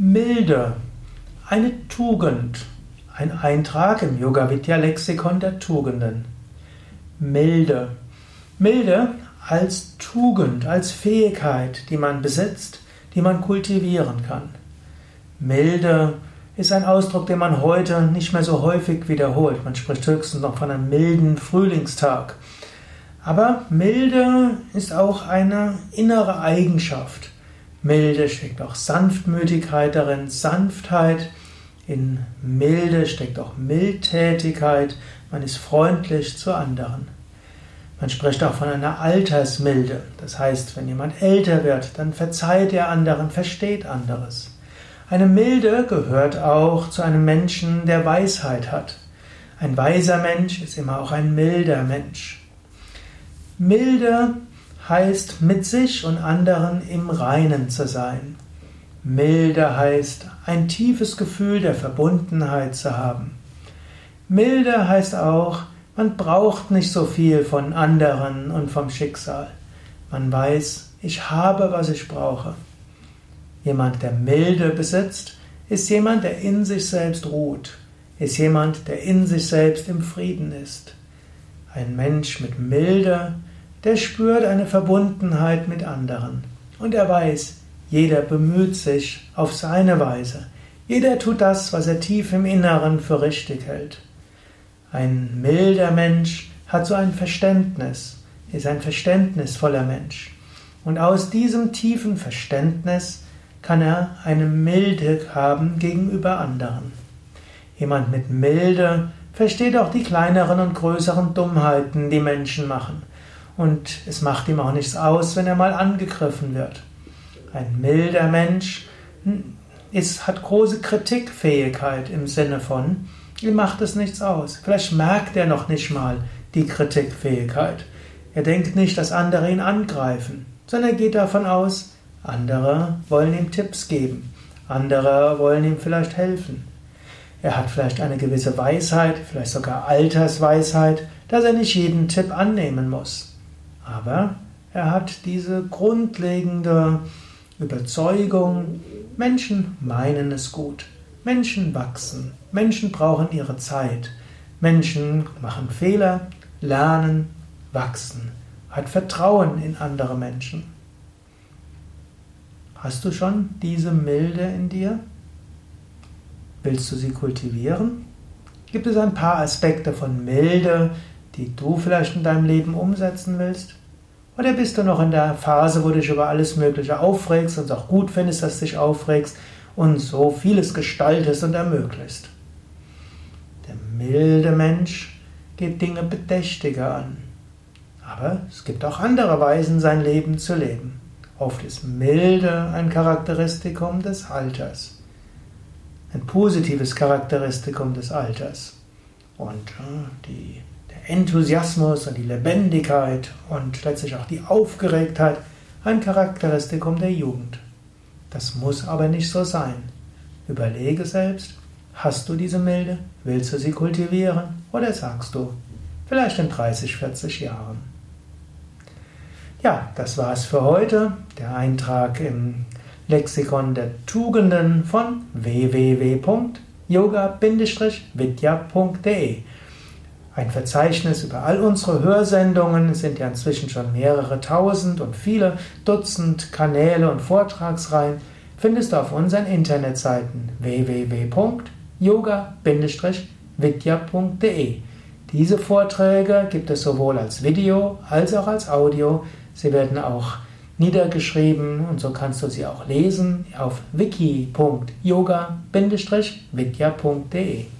Milde, eine Tugend, ein Eintrag im Yoga Vidya Lexikon der Tugenden. Milde, Milde als Tugend, als Fähigkeit, die man besitzt, die man kultivieren kann. Milde ist ein Ausdruck, den man heute nicht mehr so häufig wiederholt. Man spricht höchstens noch von einem milden Frühlingstag. Aber Milde ist auch eine innere Eigenschaft. Milde steckt auch Sanftmütigkeit darin, Sanftheit. In Milde steckt auch Mildtätigkeit. Man ist freundlich zu anderen. Man spricht auch von einer Altersmilde. Das heißt, wenn jemand älter wird, dann verzeiht er anderen, versteht anderes. Eine Milde gehört auch zu einem Menschen, der Weisheit hat. Ein weiser Mensch ist immer auch ein milder Mensch. Milde heißt mit sich und anderen im Reinen zu sein. Milde heißt ein tiefes Gefühl der Verbundenheit zu haben. Milde heißt auch, man braucht nicht so viel von anderen und vom Schicksal. Man weiß, ich habe, was ich brauche. Jemand, der Milde besitzt, ist jemand, der in sich selbst ruht, ist jemand, der in sich selbst im Frieden ist. Ein Mensch mit Milde der spürt eine Verbundenheit mit anderen. Und er weiß, jeder bemüht sich auf seine Weise. Jeder tut das, was er tief im Inneren für richtig hält. Ein milder Mensch hat so ein Verständnis, ist ein verständnisvoller Mensch. Und aus diesem tiefen Verständnis kann er eine Milde haben gegenüber anderen. Jemand mit Milde versteht auch die kleineren und größeren Dummheiten, die Menschen machen und es macht ihm auch nichts aus, wenn er mal angegriffen wird. Ein milder Mensch ist, hat große Kritikfähigkeit im Sinne von, ihm macht es nichts aus. Vielleicht merkt er noch nicht mal die Kritikfähigkeit. Er denkt nicht, dass andere ihn angreifen, sondern er geht davon aus, andere wollen ihm Tipps geben, andere wollen ihm vielleicht helfen. Er hat vielleicht eine gewisse Weisheit, vielleicht sogar Altersweisheit, dass er nicht jeden Tipp annehmen muss. Aber er hat diese grundlegende Überzeugung, Menschen meinen es gut. Menschen wachsen. Menschen brauchen ihre Zeit. Menschen machen Fehler, lernen, wachsen. Hat Vertrauen in andere Menschen. Hast du schon diese Milde in dir? Willst du sie kultivieren? Gibt es ein paar Aspekte von Milde, die du vielleicht in deinem Leben umsetzen willst? Oder bist du noch in der Phase, wo du dich über alles Mögliche aufregst und es auch gut findest, dass du dich aufregst und so vieles gestaltest und ermöglicht? Der milde Mensch geht Dinge bedächtiger an. Aber es gibt auch andere Weisen, sein Leben zu leben. Oft ist Milde ein Charakteristikum des Alters. Ein positives Charakteristikum des Alters. Und äh, die Enthusiasmus und die Lebendigkeit und letztlich auch die Aufgeregtheit ein Charakteristikum der Jugend. Das muss aber nicht so sein. Überlege selbst, hast du diese Milde? Willst du sie kultivieren? Oder sagst du, vielleicht in 30, 40 Jahren? Ja, das war's für heute. Der Eintrag im Lexikon der Tugenden von www.yoga-vidya.de ein Verzeichnis über all unsere Hörsendungen, es sind ja inzwischen schon mehrere tausend und viele Dutzend Kanäle und Vortragsreihen, findest du auf unseren Internetseiten www.yoga-vidya.de. Diese Vorträge gibt es sowohl als Video als auch als Audio. Sie werden auch niedergeschrieben und so kannst du sie auch lesen auf wiki.yoga-vidya.de.